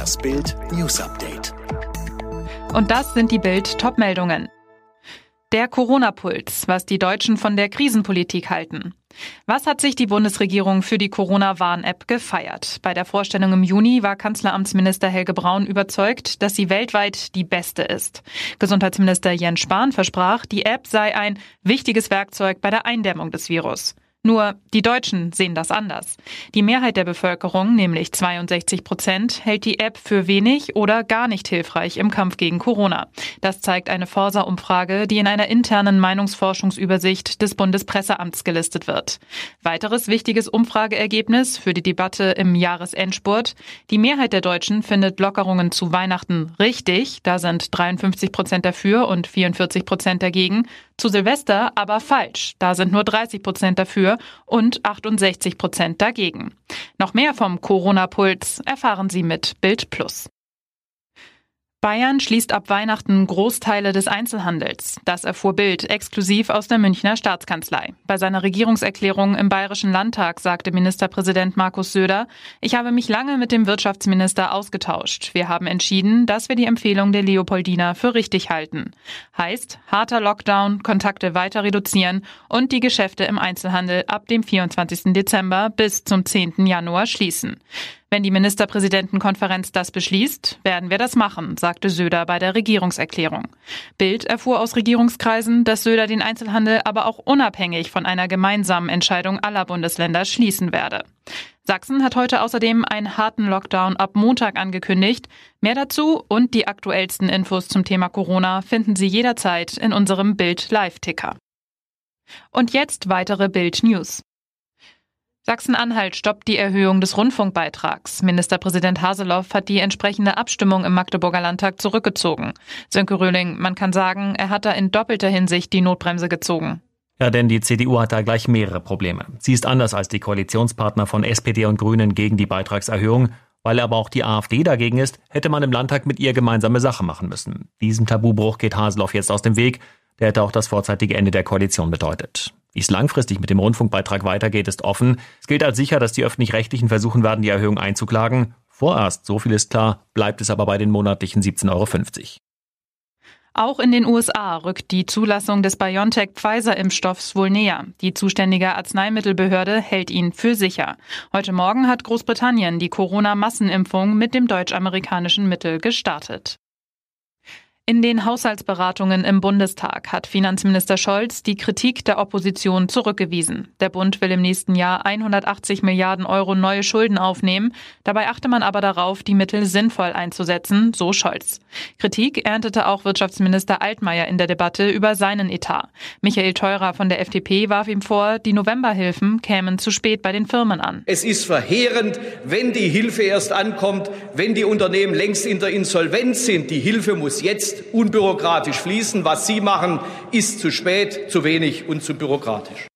Das Bild News Update. Und das sind die Bild Topmeldungen. Der Corona-Puls, was die Deutschen von der Krisenpolitik halten. Was hat sich die Bundesregierung für die Corona-Warn-App gefeiert? Bei der Vorstellung im Juni war Kanzleramtsminister Helge Braun überzeugt, dass sie weltweit die beste ist. Gesundheitsminister Jens Spahn versprach, die App sei ein wichtiges Werkzeug bei der Eindämmung des Virus. Nur die Deutschen sehen das anders. Die Mehrheit der Bevölkerung, nämlich 62 Prozent, hält die App für wenig oder gar nicht hilfreich im Kampf gegen Corona. Das zeigt eine Forsa-Umfrage, die in einer internen Meinungsforschungsübersicht des Bundespresseamts gelistet wird. Weiteres wichtiges Umfrageergebnis für die Debatte im Jahresendspurt. Die Mehrheit der Deutschen findet Lockerungen zu Weihnachten richtig. Da sind 53 Prozent dafür und 44 Prozent dagegen. Zu Silvester aber falsch. Da sind nur 30 Prozent dafür dafür und 68 Prozent dagegen. Noch mehr vom Corona-Puls erfahren Sie mit Bild Plus. Bayern schließt ab Weihnachten Großteile des Einzelhandels. Das erfuhr Bild exklusiv aus der Münchner Staatskanzlei. Bei seiner Regierungserklärung im Bayerischen Landtag sagte Ministerpräsident Markus Söder, ich habe mich lange mit dem Wirtschaftsminister ausgetauscht. Wir haben entschieden, dass wir die Empfehlung der Leopoldina für richtig halten. Heißt, harter Lockdown, Kontakte weiter reduzieren und die Geschäfte im Einzelhandel ab dem 24. Dezember bis zum 10. Januar schließen. Wenn die Ministerpräsidentenkonferenz das beschließt, werden wir das machen, sagte Söder bei der Regierungserklärung. Bild erfuhr aus Regierungskreisen, dass Söder den Einzelhandel aber auch unabhängig von einer gemeinsamen Entscheidung aller Bundesländer schließen werde. Sachsen hat heute außerdem einen harten Lockdown ab Montag angekündigt. Mehr dazu und die aktuellsten Infos zum Thema Corona finden Sie jederzeit in unserem Bild Live-Ticker. Und jetzt weitere Bild News. Sachsen-Anhalt stoppt die Erhöhung des Rundfunkbeitrags. Ministerpräsident Haseloff hat die entsprechende Abstimmung im Magdeburger Landtag zurückgezogen. Sönke Röhling, man kann sagen, er hat da in doppelter Hinsicht die Notbremse gezogen. Ja, denn die CDU hat da gleich mehrere Probleme. Sie ist anders als die Koalitionspartner von SPD und Grünen gegen die Beitragserhöhung. Weil aber auch die AfD dagegen ist, hätte man im Landtag mit ihr gemeinsame Sache machen müssen. Diesem Tabubruch geht Haseloff jetzt aus dem Weg. Der hätte auch das vorzeitige Ende der Koalition bedeutet. Wie es langfristig mit dem Rundfunkbeitrag weitergeht, ist offen. Es gilt als sicher, dass die Öffentlich-Rechtlichen versuchen werden, die Erhöhung einzuklagen. Vorerst, so viel ist klar, bleibt es aber bei den monatlichen 17,50 Euro. Auch in den USA rückt die Zulassung des BioNTech-Pfizer-Impfstoffs wohl näher. Die zuständige Arzneimittelbehörde hält ihn für sicher. Heute Morgen hat Großbritannien die Corona-Massenimpfung mit dem deutsch-amerikanischen Mittel gestartet. In den Haushaltsberatungen im Bundestag hat Finanzminister Scholz die Kritik der Opposition zurückgewiesen. Der Bund will im nächsten Jahr 180 Milliarden Euro neue Schulden aufnehmen. Dabei achte man aber darauf, die Mittel sinnvoll einzusetzen, so Scholz. Kritik erntete auch Wirtschaftsminister Altmaier in der Debatte über seinen Etat. Michael Theurer von der FDP warf ihm vor, die Novemberhilfen kämen zu spät bei den Firmen an. Es ist verheerend, wenn die Hilfe erst ankommt, wenn die Unternehmen längst in der Insolvenz sind. Die Hilfe muss jetzt unbürokratisch fließen. Was Sie machen, ist zu spät, zu wenig und zu bürokratisch.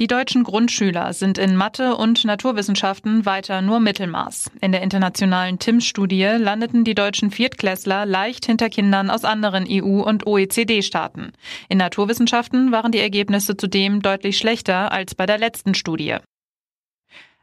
Die deutschen Grundschüler sind in Mathe und Naturwissenschaften weiter nur Mittelmaß. In der internationalen TIMSS-Studie landeten die deutschen Viertklässler leicht hinter Kindern aus anderen EU- und OECD-Staaten. In Naturwissenschaften waren die Ergebnisse zudem deutlich schlechter als bei der letzten Studie.